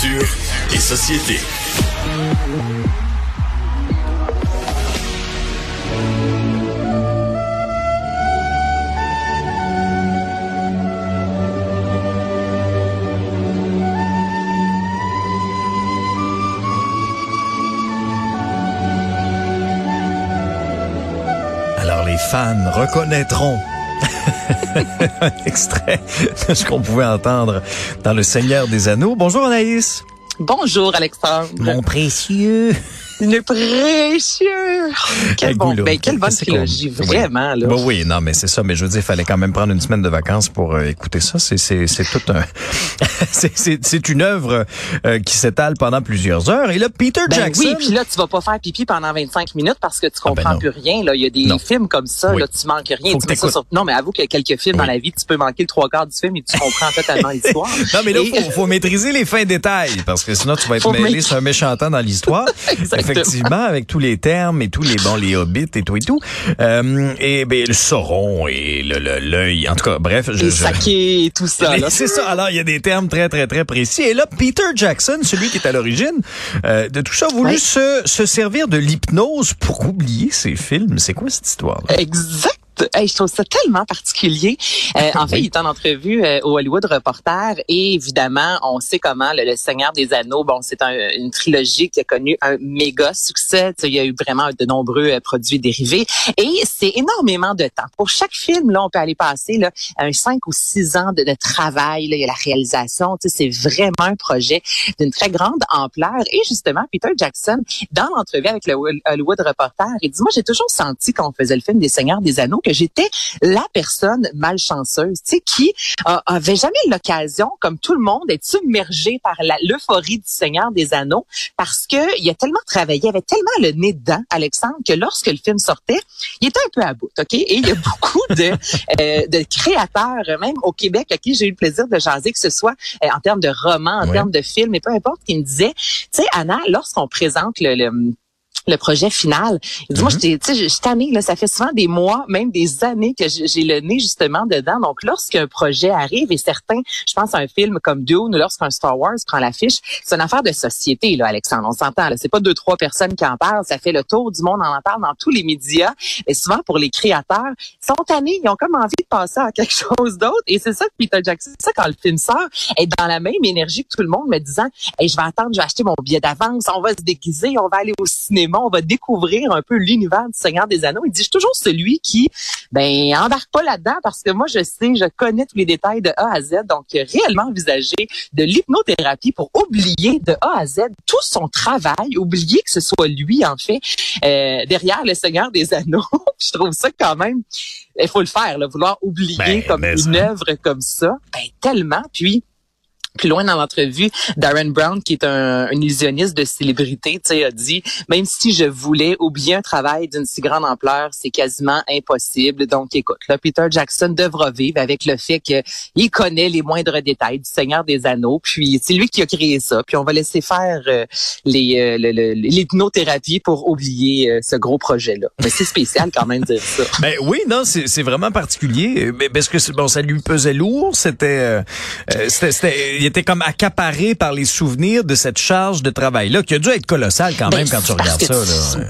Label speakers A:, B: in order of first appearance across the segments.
A: Culture et société.
B: Alors les fans reconnaîtront un extrait de ce qu'on pouvait entendre dans Le Seigneur des Anneaux. Bonjour Anaïs.
C: Bonjour Alexandre.
B: Mon précieux.
C: Le précieux. Quel bon, ben, quelle bonne trilogie,
B: Oui.
C: vraiment. Là.
B: Bon, oui, non, mais c'est ça. Mais je veux dire, il fallait quand même prendre une semaine de vacances pour euh, écouter ça. C'est, c'est, c'est tout un, c'est, c'est, c'est une œuvre euh, qui s'étale pendant plusieurs heures. Et là, Peter
C: Ben
B: Jackson.
C: oui, puis là, tu vas pas faire pipi pendant 25 minutes parce que tu
B: Ah, ben
C: comprends plus rien. Là. Il y a des
B: Non.
C: films comme ça,
B: Oui.
C: là, tu manques rien.
B: Faut
C: Tu
B: que
C: mets ça
B: t'écoutes.
C: sur- Non, mais avoue qu'il y a quelques films
B: Oui.
C: dans la vie, tu peux manquer le trois quarts du film et tu comprends totalement l'histoire.
B: Non, mais là,
C: Et-
B: faut, faut maîtriser les fins détails parce que sinon tu vas être
C: Faut
B: mêlé sur un méchant temps dans l'histoire. Effectivement, avec tous les termes et tous les bons, les hobbits et tout et tout. Euh, et ben le sauron et le le- l'œil. En tout cas, bref, je,
C: Les
B: je-
C: sakés et tout ça. là.
B: c'est ça. Alors, il y a des termes très, très, très précis. Et là, Peter Jackson, celui qui est à l'origine euh, de tout ça, a voulu
C: Ouais.
B: se, se servir de l'hypnose pour oublier ses films. C'est quoi cette histoire-là?
C: Exact. Hey, je trouve ça tellement particulier. Euh, en fait,
B: Oui.
C: il est en entrevue euh, au Hollywood Reporter et évidemment, on sait comment le, le Seigneur des Anneaux, bon, c'est un- une trilogie qui a connu un méga succès. Tu sais, il y a eu vraiment de nombreux euh, produits dérivés et c'est énormément de temps. Pour chaque film, là, on peut aller passer là, un cinq ou six ans de, de travail. Là, il y a la réalisation. Tu sais, c'est vraiment un projet d'une très grande ampleur. Et justement, Peter Jackson, dans l'entrevue avec le Hollywood Reporter, il dit, moi, j'ai toujours senti quand on faisait le film des Seigneurs des Anneaux que j'étais la personne malchanceuse, tu sais, qui euh, avait jamais l'occasion, comme tout le monde, d'être submergée par l'euphorie du Seigneur des Anneaux parce que il a tellement travaillé, il avait tellement le nez dedans, Alexandre, que lorsque le film sortait, il était un peu à bout, OK? Et il y a beaucoup de, euh, de créateurs, même au Québec, à qui j'ai eu le plaisir de jaser, que ce soit euh, en termes de romans, en
B: Ouais.
C: termes de films, et peu importe, qui me disaient, tu sais, Anna, lorsqu'on présente le, le le projet final. Il dit, moi,
B: Mhm.
C: sais, je suis tannée, là, ça fait souvent des mois, même des années que j'ai le nez justement dedans. Donc, lorsqu'un projet arrive, et certains, je pense à un film comme Dune ou lorsqu'un Star Wars prend l'affiche, c'est une affaire de société, là, Alexandre. On s'entend, là. C'est pas deux, trois personnes qui en parlent. Ça fait le tour du monde, on en parle dans tous les médias. Et souvent, pour les créateurs, ils sont tannés, ils ont comme envie de passer à quelque chose d'autre. Et c'est ça que Peter Jackson, c'est ça quand le film sort, est dans la même énergie que tout le monde, me disant, hey, je vais attendre, je vais acheter mon billet d'avance, on va se déguiser, on va aller au cinéma, on va découvrir un peu l'univers du Seigneur des Anneaux. Il dit, je suis toujours celui qui, ben, embarque pas là-dedans parce que moi, je sais, je connais tous les détails de A à Z. Donc, réellement envisager de l'hypnothérapie pour oublier de A à Z tout son travail, oublier que ce soit lui, en fait, euh, derrière le Seigneur des Anneaux. je trouve ça quand même, il faut le faire, là, vouloir oublier
B: Ben,
C: comme une œuvre comme ça. Ben, tellement. Puis, plus loin dans l'entrevue, Darren Brown, qui est un, un illusionniste de célébrité, a dit même si je voulais oublier un travail d'une si grande ampleur, c'est quasiment impossible. Donc, écoute, là, Peter Jackson devra vivre avec le fait qu'il connaît les moindres détails du Seigneur des Anneaux. Puis, c'est lui qui a créé ça. Puis, on va laisser faire euh, les euh, le- le- pour oublier euh, ce gros projet-là. Mais c'est spécial quand même de dire ça.
B: Ben oui, non, c'est vraiment particulier. Mais parce que bon, ça lui pesait lourd. C'était, euh, euh, c'était- il était comme accaparé par les souvenirs de cette charge de travail là, qui a dû être colossale quand
C: Ben,
B: même quand tu regardes ça. Là.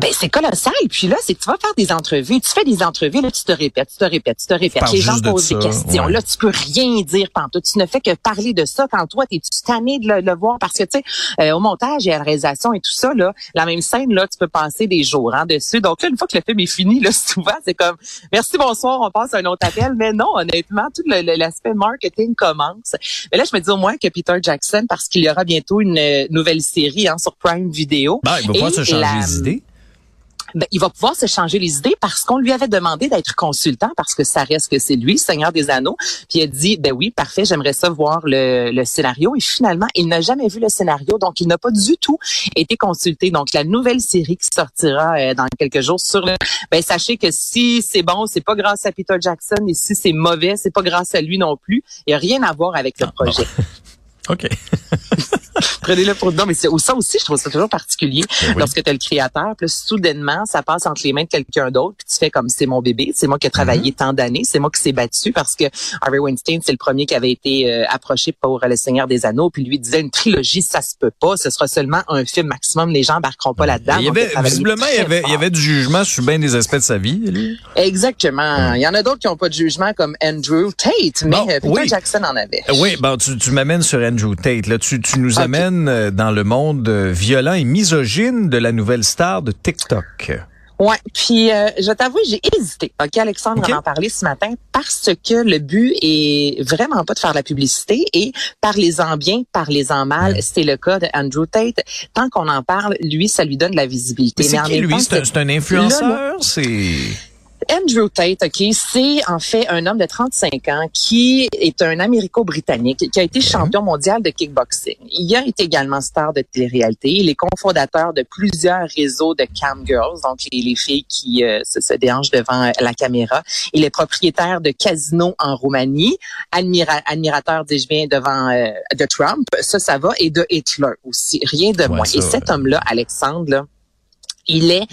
C: Ben c'est colossal. Puis là, c'est que tu vas faire des entrevues, tu fais des entrevues, là tu te répètes, tu te répètes, tu te répètes. Les gens
B: de
C: posent des
B: ça,
C: questions.
B: ouais.
C: Là, tu peux rien dire tantôt. Tu ne fais que parler de ça quand toi t'es tu tanné de le, le voir? Parce que tu sais euh, au montage et à la réalisation et tout ça là, la même scène là, tu peux passer des jours hein, dessus. Donc là, une fois que le film est fini, là souvent c'est comme merci bonsoir, on passe à un autre appel. Mais non, honnêtement, tout l'aspect marketing commence. Mais là, je me dis au moins que Peter Jackson, parce qu'il y aura bientôt une euh, nouvelle série hein, sur Prime Video.
B: Ben, il va
C: Et
B: se changer
C: la-
B: les idées.
C: Ben, il va pouvoir se changer les idées parce qu'on lui avait demandé d'être consultant parce que ça reste que c'est lui, le Seigneur des Anneaux. Puis il a dit, ben oui, parfait, j'aimerais ça voir le, le scénario. Et finalement, il n'a jamais vu le scénario, donc il n'a pas du tout été consulté. Donc la nouvelle série qui sortira euh, dans quelques jours sur le, ben sachez que si c'est bon, c'est pas grâce à Peter Jackson, et si c'est mauvais, c'est pas grâce à lui non plus. Il n'y a rien à voir avec le projet.
B: OK.
C: Prenez-le pour non, mais c'est ça aussi, je trouve ça toujours particulier
B: Ben oui.
C: lorsque tu as le créateur, puis là, soudainement, ça passe entre les mains de quelqu'un d'autre, puis tu fais comme c'est mon bébé, c'est moi qui ai travaillé
B: Mm-hmm.
C: tant d'années, c'est moi qui s'est battu parce que Harvey Weinstein, c'est le premier qui avait été euh, approché pour euh, Le Seigneur des Anneaux, puis lui disait une trilogie, ça se peut pas, ce sera seulement un film maximum, les gens embarqueront pas là-dedans.
B: Avait,
C: travaillé
B: visiblement, il y avait, il y avait du jugement sur bien des aspects de sa vie, lui.
C: Exactement. Il y en a d'autres qui n'ont pas de jugement comme Andrew Tate, mais
B: Bon,
C: euh,
B: oui.
C: Jackson en avait.
B: Oui, bon, tu, tu m'amènes sur Andrew Tate. Là, tu, tu nous. Euh, dans le monde euh, violent et misogyne de la nouvelle star de TikTok.
C: Ouais, puis euh, je t'avoue, j'ai hésité. OK, Alexandre
B: Ok.
C: en a parlé ce matin parce que le but est vraiment pas de faire de la publicité et parlez-en bien, parlez-en mal.
B: Ouais.
C: C'est le cas de Andrew Tate. Tant qu'on en parle, lui, ça lui donne de la visibilité.
B: Mais c'est lui? C'est un, c'est un influenceur? C'est...
C: Andrew Tate, OK, c'est en fait un homme de 35 ans qui est un Américo-Britannique qui a été champion mondial de kickboxing. Il a été également star de télé-réalité. Il est cofondateur de plusieurs réseaux de cam girls, donc les, les filles qui euh, se, se déhanchent devant euh, la caméra. Il est propriétaire de casinos en Roumanie, admira- admirateur, dis-je bien, devant euh, de Trump. Ça, ça va, et de Hitler aussi. Rien de moins.
B: ça,
C: et cet homme-là, Alexandre, là, il est,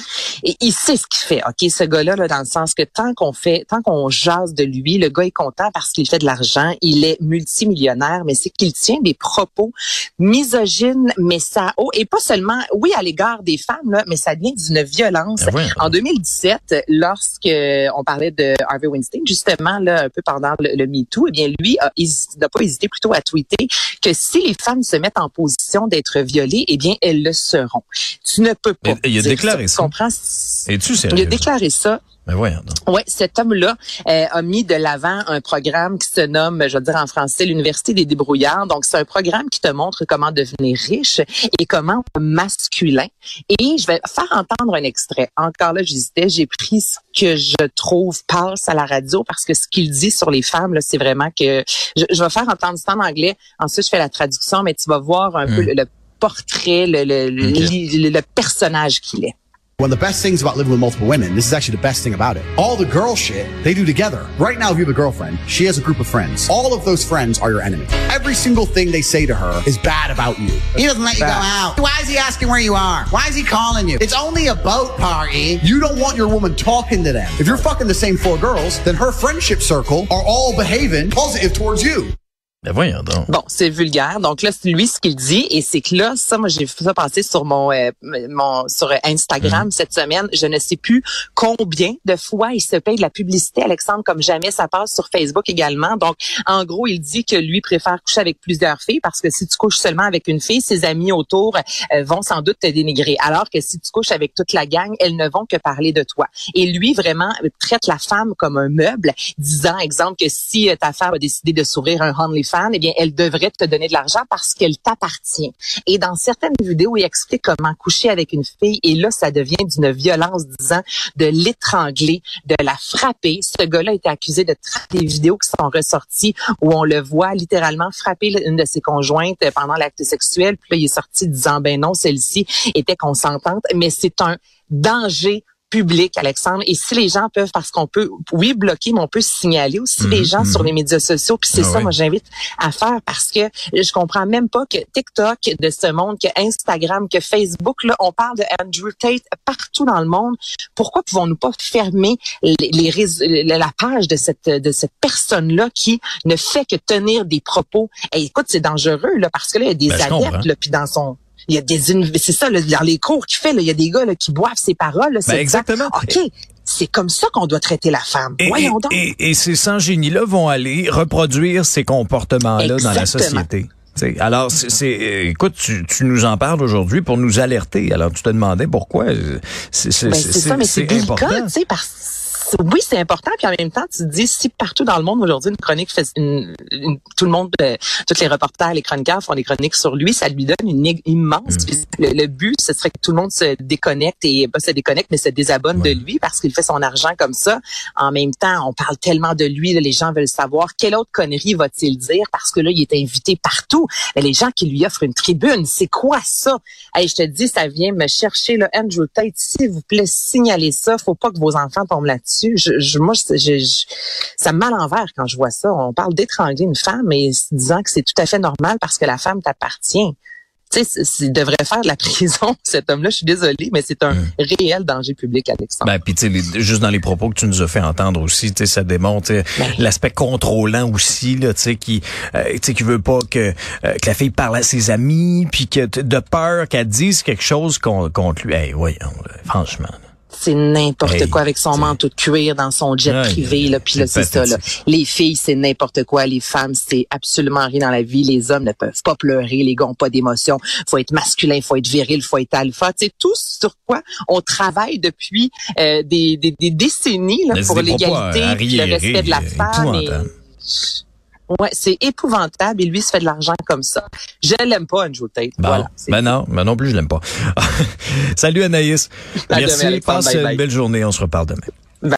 C: et il sait ce qu'il fait, ok, ce gars-là, là, dans le sens que tant qu'on fait, tant qu'on jase de lui, le gars est content parce qu'il fait de l'argent, il est multimillionnaire, mais c'est qu'il tient des propos misogynes, mais ça, oh, et pas seulement, oui, à l'égard des femmes, là, mais ça vient d'une violence.
B: Ben.
C: En 2017, lorsque on parlait de Harvey Weinstein, justement, là, un peu pendant le, le MeToo, eh bien, lui n'a pas hésité plutôt à tweeter que si les femmes se mettent en position d'être violées, eh bien, elles le seront. Tu ne peux pas.
B: Mais il déclaré ça.
C: comprends?
B: Es-tu
C: Il
B: sérieux?
C: a déclaré ça.
B: Ben voyons donc.
C: Ouais, cet homme-là euh, a mis de l'avant un programme qui se nomme, je veux dire en français, l'Université des débrouillards. Donc, c'est un programme qui te montre comment devenir riche et comment masculin. Et je vais faire entendre un extrait. Encore là, j'hésitais. J'ai pris ce que je trouve passe à la radio parce que ce qu'il dit sur les femmes, là, c'est vraiment que je, je vais faire entendre ça en anglais. Ensuite, je fais la traduction, mais tu vas voir un peu le, le portrait, le, le, le-
B: Ok.
C: le- le personnage qu'il est.
D: One of the best things about living with multiple women, this is actually the best thing about it. All the girl shit they do together. Right now, if you have a girlfriend, she has a group of friends. All of those friends are your enemy. Every single thing they say to her is bad about you. He doesn't let you go out. Why is he asking where you are? Why is he calling you? It's only a boat party. You don't want your woman talking to them. If you're fucking the same four girls, then her friendship circle are all behaving positive towards you.
B: Ben voyons donc.
C: Bon, c'est vulgaire. Donc là, c'est lui ce qu'il dit et c'est que là, ça, moi, j'ai fait ça passer sur mon, euh, mon sur Instagram cette semaine. Je ne sais plus combien de fois il se paye de la publicité, Alexandre, comme jamais. Ça passe sur Facebook également. Donc, en gros, il dit que lui préfère coucher avec plusieurs filles parce que si tu couches seulement avec une fille, ses amis autour euh, vont sans doute te dénigrer. Alors que si tu couches avec toute la gang, elles ne vont que parler de toi. Et lui, vraiment, traite la femme comme un meuble, disant, exemple, que si euh, ta femme a décidé de s'ouvrir un OnlyFans, eh bien, elle devrait te donner de l'argent parce qu'elle t'appartient. Et dans certaines vidéos, il explique comment coucher avec une fille. Et là, ça devient d'une violence, disant, de l'étrangler, de la frapper. Ce gars-là été accusé de des vidéos qui sont ressorties où on le voit littéralement frapper une de ses conjointes pendant l'acte sexuel. Puis là, il est sorti disant, ben non, celle-ci était consentante. Mais c'est un danger public, Alexandre. Et si les gens peuvent, parce qu'on peut, oui, bloquer, mais on peut signaler aussi les gens sur les médias sociaux. Puis c'est
B: Ah
C: ça, moi, j'invite à faire parce que je comprends même pas que TikTok de ce monde, que Instagram, que Facebook, là, on parle de Andrew Tate partout dans le monde. Pourquoi pouvons-nous pas fermer les, les réseaux- la page de cette de cette personne-là qui ne fait que tenir des propos? Et écoute, c'est dangereux là parce que là, il y a des
B: Ben,
C: adeptes là, puis dans son il y a des c'est ça là, dans les cours qu'il fait là, il y a des gars là, qui boivent ses paroles. Là,
B: Ben, exactement.
C: OK, c'est comme ça qu'on doit traiter la femme.
B: Et,
C: Voyons
B: et-
C: donc.
B: et- et ces sans-génies-là vont aller reproduire ces comportements-là dans la société. T'sais, alors, c'est, écoute, tu, tu nous en parles aujourd'hui pour nous alerter. Alors, tu te demandais pourquoi. C'est, c'est,
C: Ben, ça, mais c'est délicat,
B: important.
C: tu sais, parce oui, c'est important, puis en même temps, tu te dis, si partout dans le monde aujourd'hui, une chronique fait une, une- tout le monde, euh, tous les reporters, les chroniqueurs font des chroniques sur lui, ça lui donne une immense.
B: Mm.
C: Le, le but, ce serait que tout le monde se déconnecte et pas se déconnecte, mais se désabonne
B: Ouais.
C: de lui parce qu'il fait son argent comme ça. En même temps, on parle tellement de lui, là, les gens veulent savoir quelle autre connerie va-t-il dire parce que là, il est invité partout. Mais les gens qui lui offrent une tribune, c'est quoi ça? Hey, je te dis, ça vient me chercher, là, Andrew Tate, s'il vous plaît, signalez ça. Faut pas que vos enfants tombent là-dessus. Je, je- moi, je, je- ça me met à l'envers quand je vois ça. On parle d'étrangler une femme et disant que c'est tout à fait normal parce que la femme t'appartient. tu sais, il devrait faire de la prison, cet homme-là. Je suis désolée, mais c'est un
B: Mm.
C: réel danger public, Alexandre.
B: Ben, puis tu sais, juste dans les propos que tu nous as fait entendre aussi, tu sais, ça démontre
C: Ben.
B: l'aspect contrôlant aussi, là, tu sais, qui, euh, tu sais, qui veut pas que, euh, que la fille parle à ses amis, puis que de peur qu'elle dise quelque chose con- contre lui. Hey, voyons, là, franchement. là.
C: C'est n'importe
B: Hey,
C: quoi avec son manteau de cuir dans son jet privé là puis là
B: c'est
C: c'est ça là. les filles c'est n'importe quoi. Les femmes c'est absolument rien dans la vie. Les hommes ne peuvent pas pleurer. Les gars ont pas d'émotion faut être masculin faut être viril faut être alpha. Tu sais tout sur quoi on travaille depuis euh, des, des, des décennies là, pour
B: c'est
C: l'égalité le respect de la
B: euh,
C: femme et. Ouais c'est épouvantable et lui se fait de l'argent comme ça je l'aime pas Andrew Tate
B: Bon,
C: voilà c'est-
B: ben non, ben non plus, je l'aime pas. Salut Anaïs. Merci, passe
C: Bye,
B: une
C: bye.
B: belle journée, on se reparle demain.